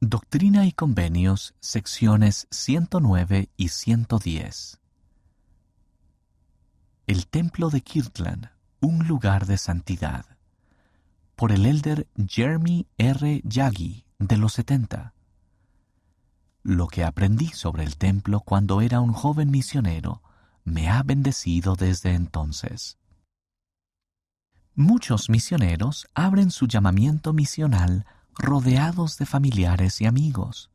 Doctrina y Convenios, secciones 109 y 110. El Templo de Kirtland, un lugar de santidad. Por el elder Jeremy R. Yagi, de los 70. Lo que aprendí sobre el templo cuando era un joven misionero me ha bendecido desde entonces. Muchos misioneros abren su llamamiento misional rodeados de familiares y amigos.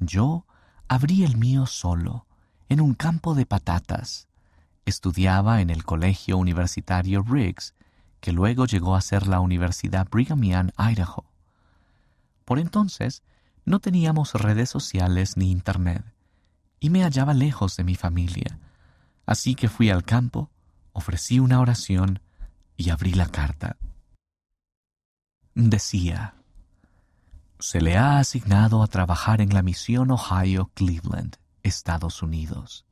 Yo abrí el mío solo, en un campo de patatas. Estudiaba en el colegio universitario Riggs, que luego llegó a ser la Universidad Brigham Young, Idaho. Por entonces, no teníamos redes sociales ni internet, y me hallaba lejos de mi familia. Así que fui al campo, ofrecí una oración y abrí la carta. Decía, se le ha asignado a trabajar en la misión Ohio Cleveland, Estados Unidos.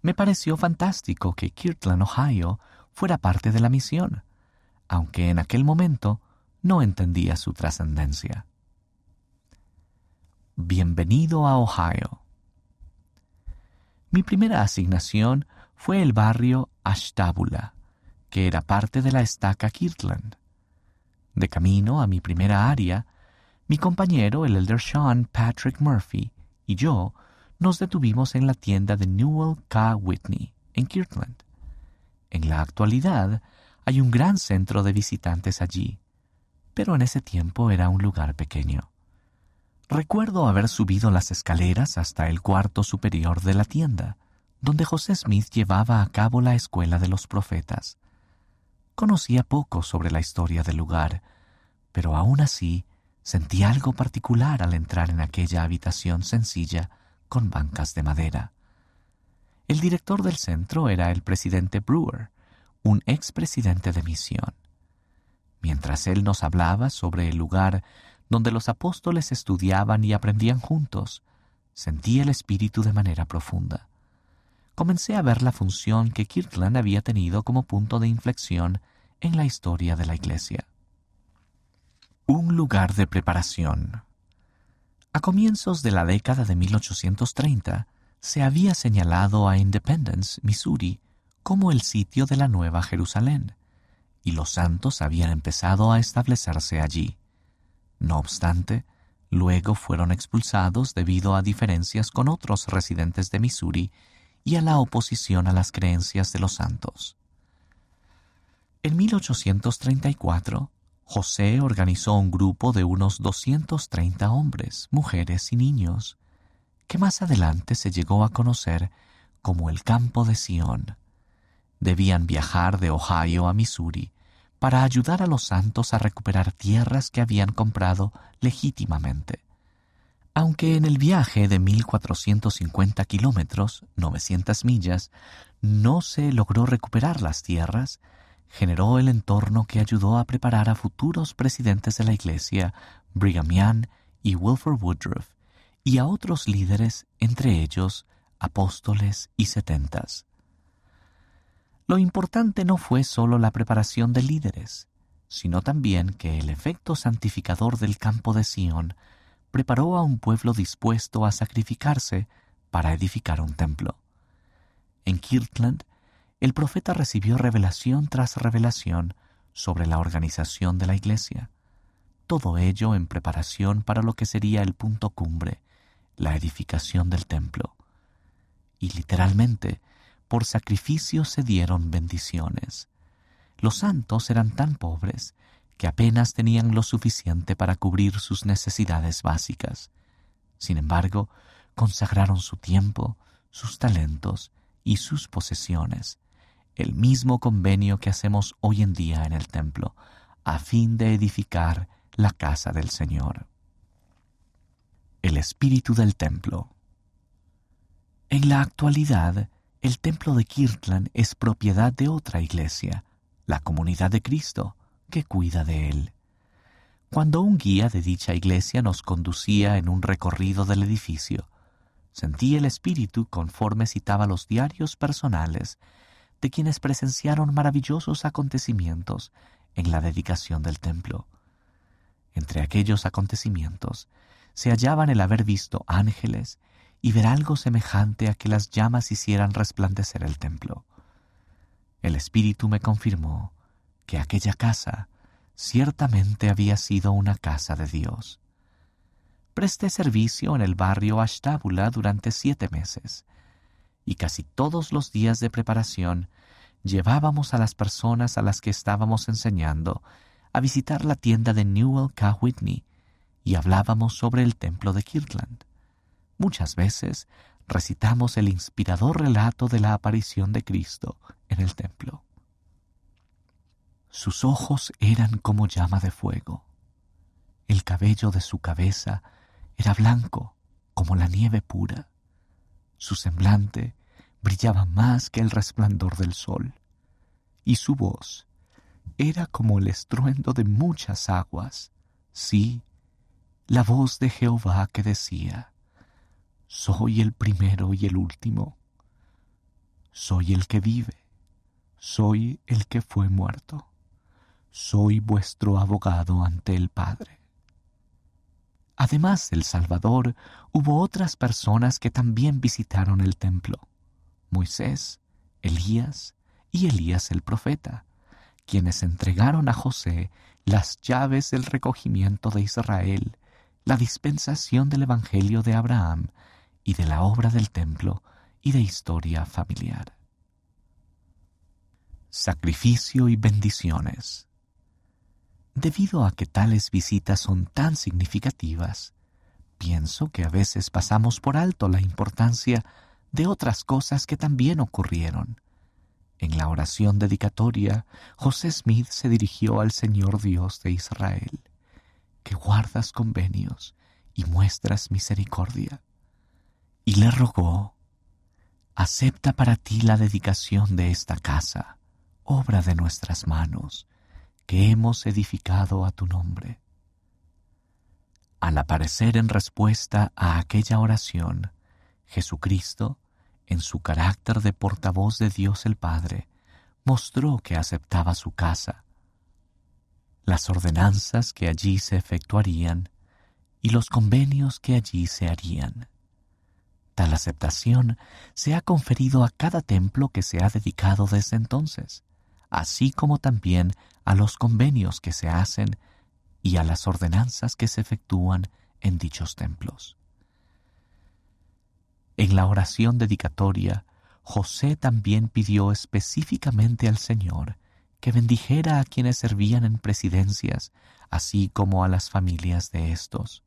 Me pareció fantástico que Kirtland, Ohio, fuera parte de la misión, aunque en aquel momento no entendía su trascendencia. Bienvenido a Ohio. Mi primera asignación fue el barrio Ashtabula, que era parte de la estaca Kirtland. De camino a mi primera área, mi compañero, el elder Sean Patrick Murphy, y yo nos detuvimos en la tienda de Newell K. Whitney, en Kirtland. En la actualidad hay un gran centro de visitantes allí, pero en ese tiempo era un lugar pequeño. Recuerdo haber subido las escaleras hasta el cuarto superior de la tienda, donde José Smith llevaba a cabo la escuela de los profetas. Conocía poco sobre la historia del lugar, pero aún así Sentí algo particular al entrar en aquella habitación sencilla con bancas de madera. El director del centro era el presidente Brewer, un expresidente de misión. Mientras él nos hablaba sobre el lugar donde los apóstoles estudiaban y aprendían juntos, sentí el espíritu de manera profunda. Comencé a ver la función que Kirtland había tenido como punto de inflexión en la historia de la Iglesia. Un lugar de preparación. A comienzos de la década de 1830, se había señalado a Independence, Missouri, como el sitio de la Nueva Jerusalén, y los santos habían empezado a establecerse allí. No obstante, luego fueron expulsados debido a diferencias con otros residentes de Missouri y a la oposición a las creencias de los santos. En 1834, José organizó un grupo de unos 230 hombres, mujeres y niños, que más adelante se llegó a conocer como el Campo de Sion. Debían viajar de Ohio a Missouri para ayudar a los santos a recuperar tierras que habían comprado legítimamente. Aunque en el viaje de 1450 kilómetros, 900 millas, no se logró recuperar las tierras, generó el entorno que ayudó a preparar a futuros presidentes de la Iglesia, Brigham Young y Wilford Woodruff, y a otros líderes, entre ellos apóstoles y setentas. Lo importante no fue solo la preparación de líderes, sino también que el efecto santificador del campo de Sion preparó a un pueblo dispuesto a sacrificarse para edificar un templo. En Kirtland, el profeta recibió revelación tras revelación sobre la organización de la iglesia, todo ello en preparación para lo que sería el punto cumbre, la edificación del templo. Y literalmente, por sacrificio se dieron bendiciones. Los santos eran tan pobres que apenas tenían lo suficiente para cubrir sus necesidades básicas. Sin embargo, consagraron su tiempo, sus talentos y sus posesiones el mismo convenio que hacemos hoy en día en el templo, a fin de edificar la casa del Señor. El espíritu del templo. En la actualidad, el templo de Kirtland es propiedad de otra iglesia, la comunidad de Cristo, que cuida de él. Cuando un guía de dicha iglesia nos conducía en un recorrido del edificio, sentí el espíritu conforme citaba los diarios personales de quienes presenciaron maravillosos acontecimientos en la dedicación del templo. Entre aquellos acontecimientos se hallaban el haber visto ángeles y ver algo semejante a que las llamas hicieran resplandecer el templo. El Espíritu me confirmó que aquella casa ciertamente había sido una casa de Dios. Presté servicio en el barrio Ashtábula durante siete meses, y casi todos los días de preparación llevábamos a las personas a las que estábamos enseñando a visitar la tienda de Newell K. Whitney y hablábamos sobre el templo de Kirtland. Muchas veces recitamos el inspirador relato de la aparición de Cristo en el templo. Sus ojos eran como llama de fuego. El cabello de su cabeza era blanco como la nieve pura. Su semblante brillaba más que el resplandor del sol, y su voz era como el estruendo de muchas aguas, sí, la voz de Jehová que decía, soy el primero y el último. Soy el que vive. Soy el que fue muerto. Soy vuestro abogado ante el Padre. Además del Salvador, hubo otras personas que también visitaron el templo. Moisés, Elías y Elías el profeta, quienes entregaron a José las llaves del recogimiento de Israel, la dispensación del Evangelio de Abraham y de la obra del templo y de historia familiar. Sacrificio y bendiciones. Debido a que tales visitas son tan significativas, pienso que a veces pasamos por alto la importancia de otras cosas que también ocurrieron. En la oración dedicatoria, José Smith se dirigió al Señor Dios de Israel, que guardas convenios y muestras misericordia y le rogó, acepta para ti la dedicación de esta casa, obra de nuestras manos, que hemos edificado a tu nombre. Al aparecer en respuesta a aquella oración, Jesucristo, en su carácter de portavoz de Dios el Padre, mostró que aceptaba su casa, las ordenanzas que allí se efectuarían y los convenios que allí se harían. Tal aceptación se ha conferido a cada templo que se ha dedicado desde entonces, así como también a los convenios que se hacen y a las ordenanzas que se efectúan en dichos templos. En la oración dedicatoria, José también pidió específicamente al Señor que bendijera a quienes servían en presidencias, así como a las familias de estos.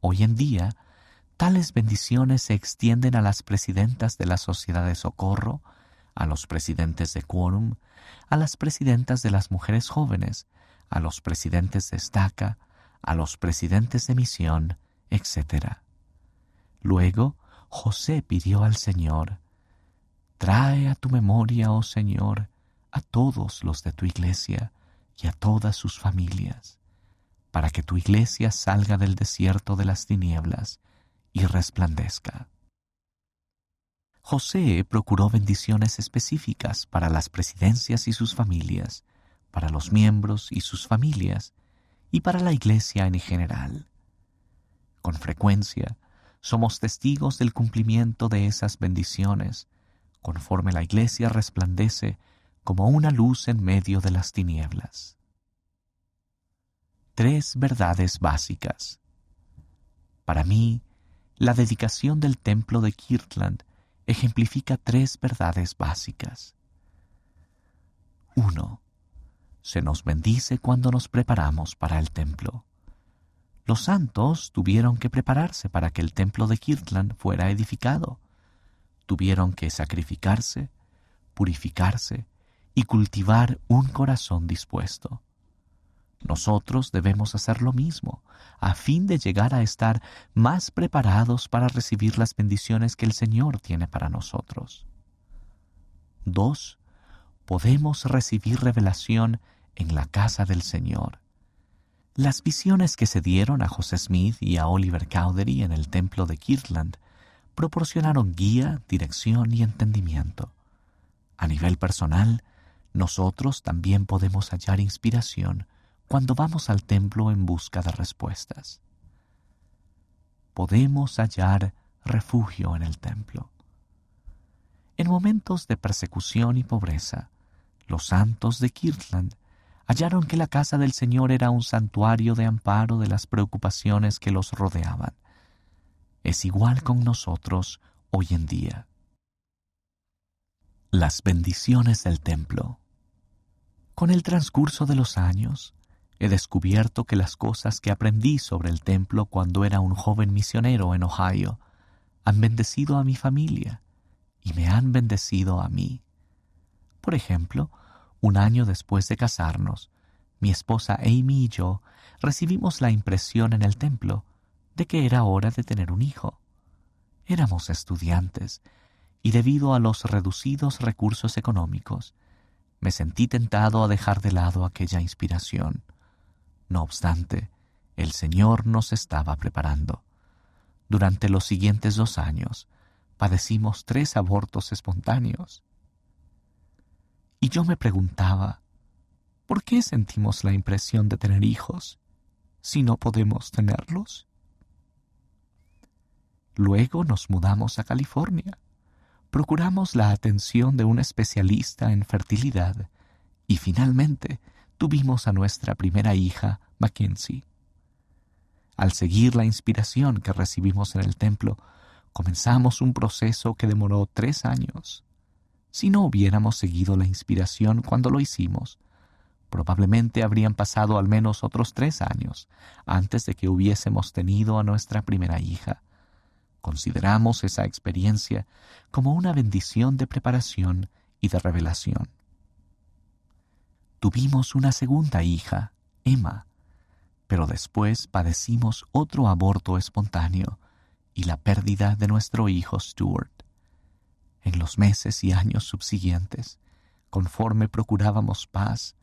Hoy en día, Tales bendiciones se extienden a las presidentas de la Sociedad de Socorro, a los presidentes de Quórum, a las presidentas de las mujeres jóvenes, a los presidentes de estaca, a los presidentes de misión, etc. Luego, José pidió al Señor, Trae a tu memoria, oh Señor, a todos los de tu iglesia y a todas sus familias, para que tu iglesia salga del desierto de las tinieblas y resplandezca. José procuró bendiciones específicas para las presidencias y sus familias, para los miembros y sus familias, y para la Iglesia en general. Con frecuencia, somos testigos del cumplimiento de esas bendiciones, conforme la Iglesia resplandece como una luz en medio de las tinieblas. Tres verdades básicas. Para mí, la dedicación del templo de Kirtland ejemplifica tres verdades básicas. 1. Se nos bendice cuando nos preparamos para el templo. Los santos tuvieron que prepararse para que el templo de Kirtland fuera edificado. Tuvieron que sacrificarse, purificarse y cultivar un corazón dispuesto. Nosotros debemos hacer lo mismo, a fin de llegar a estar más preparados para recibir las bendiciones que el Señor tiene para nosotros. 2. Podemos recibir revelación en la casa del Señor. Las visiones que se dieron a José Smith y a Oliver Cowdery en el templo de Kirtland proporcionaron guía, dirección y entendimiento. A nivel personal, nosotros también podemos hallar inspiración cuando vamos al templo en busca de respuestas. podemos hallar refugio en el templo. En momentos de persecución y pobreza, los santos de Kirtland hallaron que la casa del Señor era un santuario de amparo de las preocupaciones que los rodeaban. Es igual con nosotros hoy en día. Las bendiciones del templo. Con el transcurso de los años, he descubierto que las cosas que aprendí sobre el templo cuando era un joven misionero en Ohio han bendecido a mi familia y me han bendecido a mí. Por ejemplo, un año después de casarnos, mi esposa Amy y yo recibimos la impresión en el templo de que era hora de tener un hijo. Éramos estudiantes y debido a los reducidos recursos económicos, me sentí tentado a dejar de lado aquella inspiración. No obstante, el Señor nos estaba preparando. Durante los siguientes dos años, padecimos tres abortos espontáneos. Y yo me preguntaba, ¿por qué sentimos la impresión de tener hijos si no podemos tenerlos? Luego nos mudamos a California. Procuramos la atención de un especialista en fertilidad y finalmente tuvimos a nuestra primera hija, Mackenzie. Al seguir la inspiración que recibimos en el templo, comenzamos un proceso que demoró tres años. Si no hubiéramos seguido la inspiración cuando lo hicimos, probablemente habrían pasado al menos otros tres años antes de que hubiésemos tenido a nuestra primera hija. Consideramos esa experiencia como una bendición de preparación y de revelación. Tuvimos una segunda hija, Emma, pero después padecimos otro aborto espontáneo y la pérdida de nuestro hijo Stuart. En los meses y años subsiguientes, conforme procurábamos paz,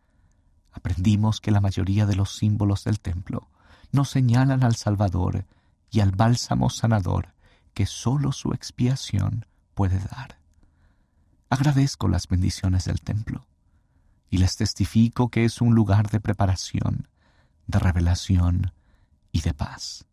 aprendimos que la mayoría de los símbolos del templo nos señalan al Salvador y al bálsamo sanador que sólo su expiación puede dar. Agradezco las bendiciones del templo y les testifico que es un lugar de preparación, de revelación y de paz.